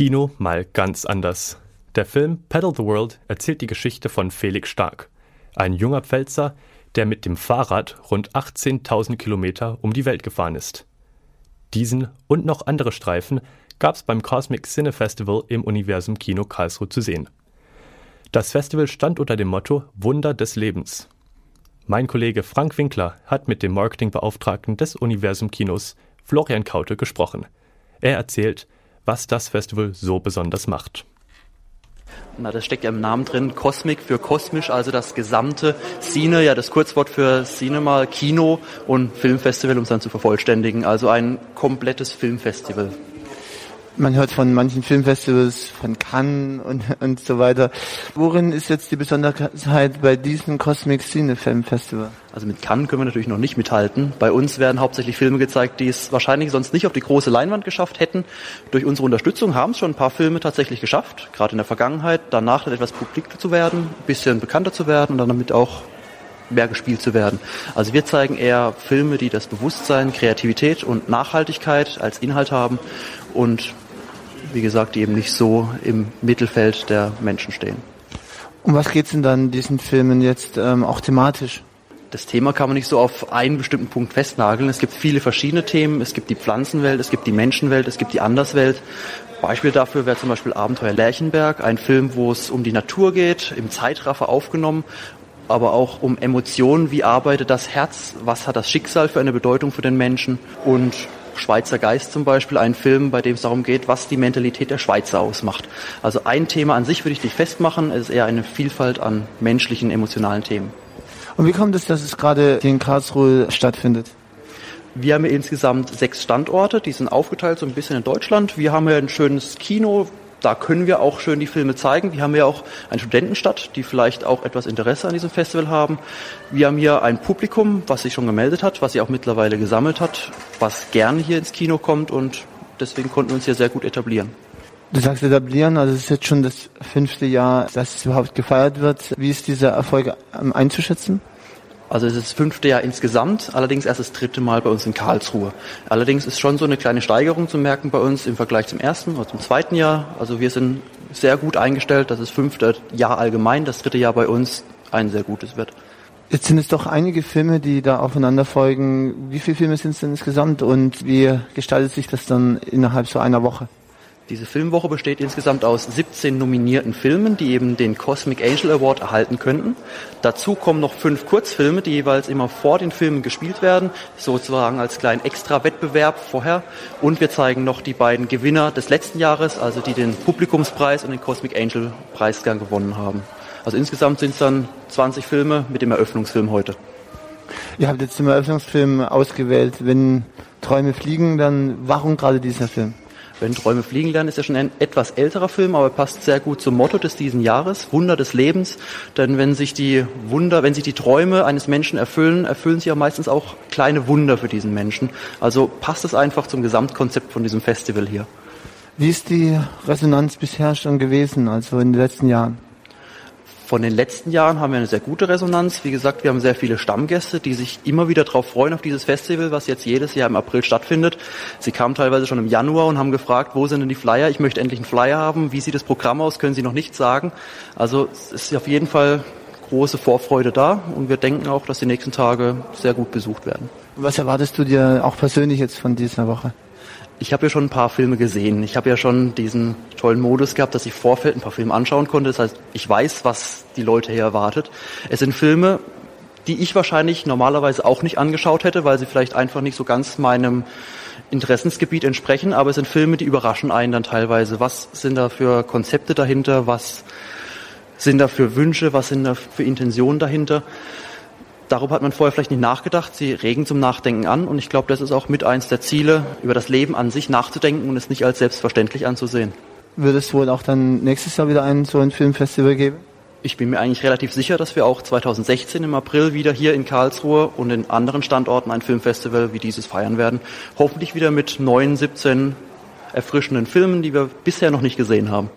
Kino mal ganz anders. Der Film Paddle the World erzählt die Geschichte von Felix Stark, ein junger Pfälzer, der mit dem Fahrrad rund 18.000 Kilometer um die Welt gefahren ist. Diesen und noch andere Streifen gab es beim Cosmic Cine Festival im Universum Kino Karlsruhe zu sehen. Das Festival stand unter dem Motto Wunder des Lebens. Mein Kollege Frank Winkler hat mit dem Marketingbeauftragten des Universum Kinos, Florian Kaute, gesprochen. Er erzählt, was das Festival so besonders macht. Na, das steckt ja im Namen drin, Cosmic für kosmisch, also das gesamte Cine, ja das Kurzwort für Cinema, Kino und Filmfestival, um es dann zu vervollständigen. Also ein komplettes Filmfestival. Man hört von manchen Filmfestivals, von Cannes und, und so weiter. Worin ist jetzt die Besonderheit bei diesem Cosmic Cine Film Festival? Also mit Cannes können wir natürlich noch nicht mithalten. Bei uns werden hauptsächlich Filme gezeigt, die es wahrscheinlich sonst nicht auf die große Leinwand geschafft hätten. Durch unsere Unterstützung haben es schon ein paar Filme tatsächlich geschafft, gerade in der Vergangenheit, danach dann etwas publik zu werden, ein bisschen bekannter zu werden und dann damit auch mehr gespielt zu werden. Also wir zeigen eher Filme, die das Bewusstsein, Kreativität und Nachhaltigkeit als Inhalt haben und wie gesagt, die eben nicht so im Mittelfeld der Menschen stehen. Um was geht es denn dann in diesen Filmen jetzt ähm, auch thematisch? Das Thema kann man nicht so auf einen bestimmten Punkt festnageln. Es gibt viele verschiedene Themen. Es gibt die Pflanzenwelt, es gibt die Menschenwelt, es gibt die Anderswelt. Beispiel dafür wäre zum Beispiel Abenteuer Lerchenberg, ein Film, wo es um die Natur geht, im Zeitraffer aufgenommen, aber auch um Emotionen. Wie arbeitet das Herz? Was hat das Schicksal für eine Bedeutung für den Menschen? Und Schweizer Geist zum Beispiel, ein Film, bei dem es darum geht, was die Mentalität der Schweizer ausmacht. Also ein Thema an sich würde ich nicht festmachen, es ist eher eine Vielfalt an menschlichen, emotionalen Themen. Und wie kommt es, dass es gerade hier in Karlsruhe stattfindet? Wir haben insgesamt sechs Standorte, die sind aufgeteilt so ein bisschen in Deutschland. Wir haben ja ein schönes Kino, da können wir auch schön die Filme zeigen. Wir haben ja auch eine Studentenstadt, die vielleicht auch etwas Interesse an diesem Festival haben. Wir haben hier ein Publikum, was sich schon gemeldet hat, was sich auch mittlerweile gesammelt hat, was gerne hier ins Kino kommt und deswegen konnten wir uns hier sehr gut etablieren. Du sagst etablieren, also es ist jetzt schon das fünfte Jahr, dass es überhaupt gefeiert wird. Wie ist dieser Erfolg einzuschätzen? Also es ist das fünfte Jahr insgesamt, allerdings erst das dritte Mal bei uns in Karlsruhe. Allerdings ist schon so eine kleine Steigerung zu merken bei uns im Vergleich zum ersten oder zum zweiten Jahr. Also wir sind sehr gut eingestellt, das fünfte Jahr allgemein, das dritte Jahr bei uns ein sehr gutes wird. Jetzt sind es doch einige Filme, die da aufeinander folgen. Wie viele Filme sind es denn insgesamt und wie gestaltet sich das dann innerhalb so einer Woche? Diese Filmwoche besteht insgesamt aus 17 nominierten Filmen, die eben den Cosmic Angel Award erhalten könnten. Dazu kommen noch fünf Kurzfilme, die jeweils immer vor den Filmen gespielt werden, sozusagen als kleinen Extra-Wettbewerb vorher. Und wir zeigen noch die beiden Gewinner des letzten Jahres, also die den Publikumspreis und den Cosmic Angel Preisgang gewonnen haben. Also insgesamt sind es dann 20 Filme mit dem Eröffnungsfilm heute. Ihr habt jetzt den Eröffnungsfilm ausgewählt. Wenn Träume fliegen, dann warum gerade dieser Film? Wenn Träume fliegen lernen, ist ja schon ein etwas älterer Film, aber passt sehr gut zum Motto des diesen Jahres, Wunder des Lebens. Denn wenn sich die Wunder, wenn sich die Träume eines Menschen erfüllen, erfüllen sich ja meistens auch kleine Wunder für diesen Menschen. Also passt es einfach zum Gesamtkonzept von diesem Festival hier. Wie ist die Resonanz bisher schon gewesen, also in den letzten Jahren? Von den letzten Jahren haben wir eine sehr gute Resonanz. Wie gesagt, wir haben sehr viele Stammgäste, die sich immer wieder darauf freuen, auf dieses Festival, was jetzt jedes Jahr im April stattfindet. Sie kamen teilweise schon im Januar und haben gefragt, wo sind denn die Flyer? Ich möchte endlich einen Flyer haben. Wie sieht das Programm aus? Können Sie noch nicht sagen. Also es ist auf jeden Fall große Vorfreude da und wir denken auch, dass die nächsten Tage sehr gut besucht werden. Was erwartest du dir auch persönlich jetzt von dieser Woche? Ich habe ja schon ein paar Filme gesehen. Ich habe ja schon diesen tollen Modus gehabt, dass ich Vorfeld ein paar Filme anschauen konnte. Das heißt, ich weiß, was die Leute hier erwartet. Es sind Filme, die ich wahrscheinlich normalerweise auch nicht angeschaut hätte, weil sie vielleicht einfach nicht so ganz meinem Interessensgebiet entsprechen. Aber es sind Filme, die überraschen einen dann teilweise. Was sind da für Konzepte dahinter? Was sind da für Wünsche? Was sind da für Intentionen dahinter? Darüber hat man vorher vielleicht nicht nachgedacht. Sie regen zum Nachdenken an und ich glaube, das ist auch mit eins der Ziele, über das Leben an sich nachzudenken und es nicht als selbstverständlich anzusehen. Wird es wohl auch dann nächstes Jahr wieder ein so ein Filmfestival geben? Ich bin mir eigentlich relativ sicher, dass wir auch 2016 im April wieder hier in Karlsruhe und in anderen Standorten ein Filmfestival wie dieses feiern werden. Hoffentlich wieder mit neuen 17 erfrischenden Filmen, die wir bisher noch nicht gesehen haben.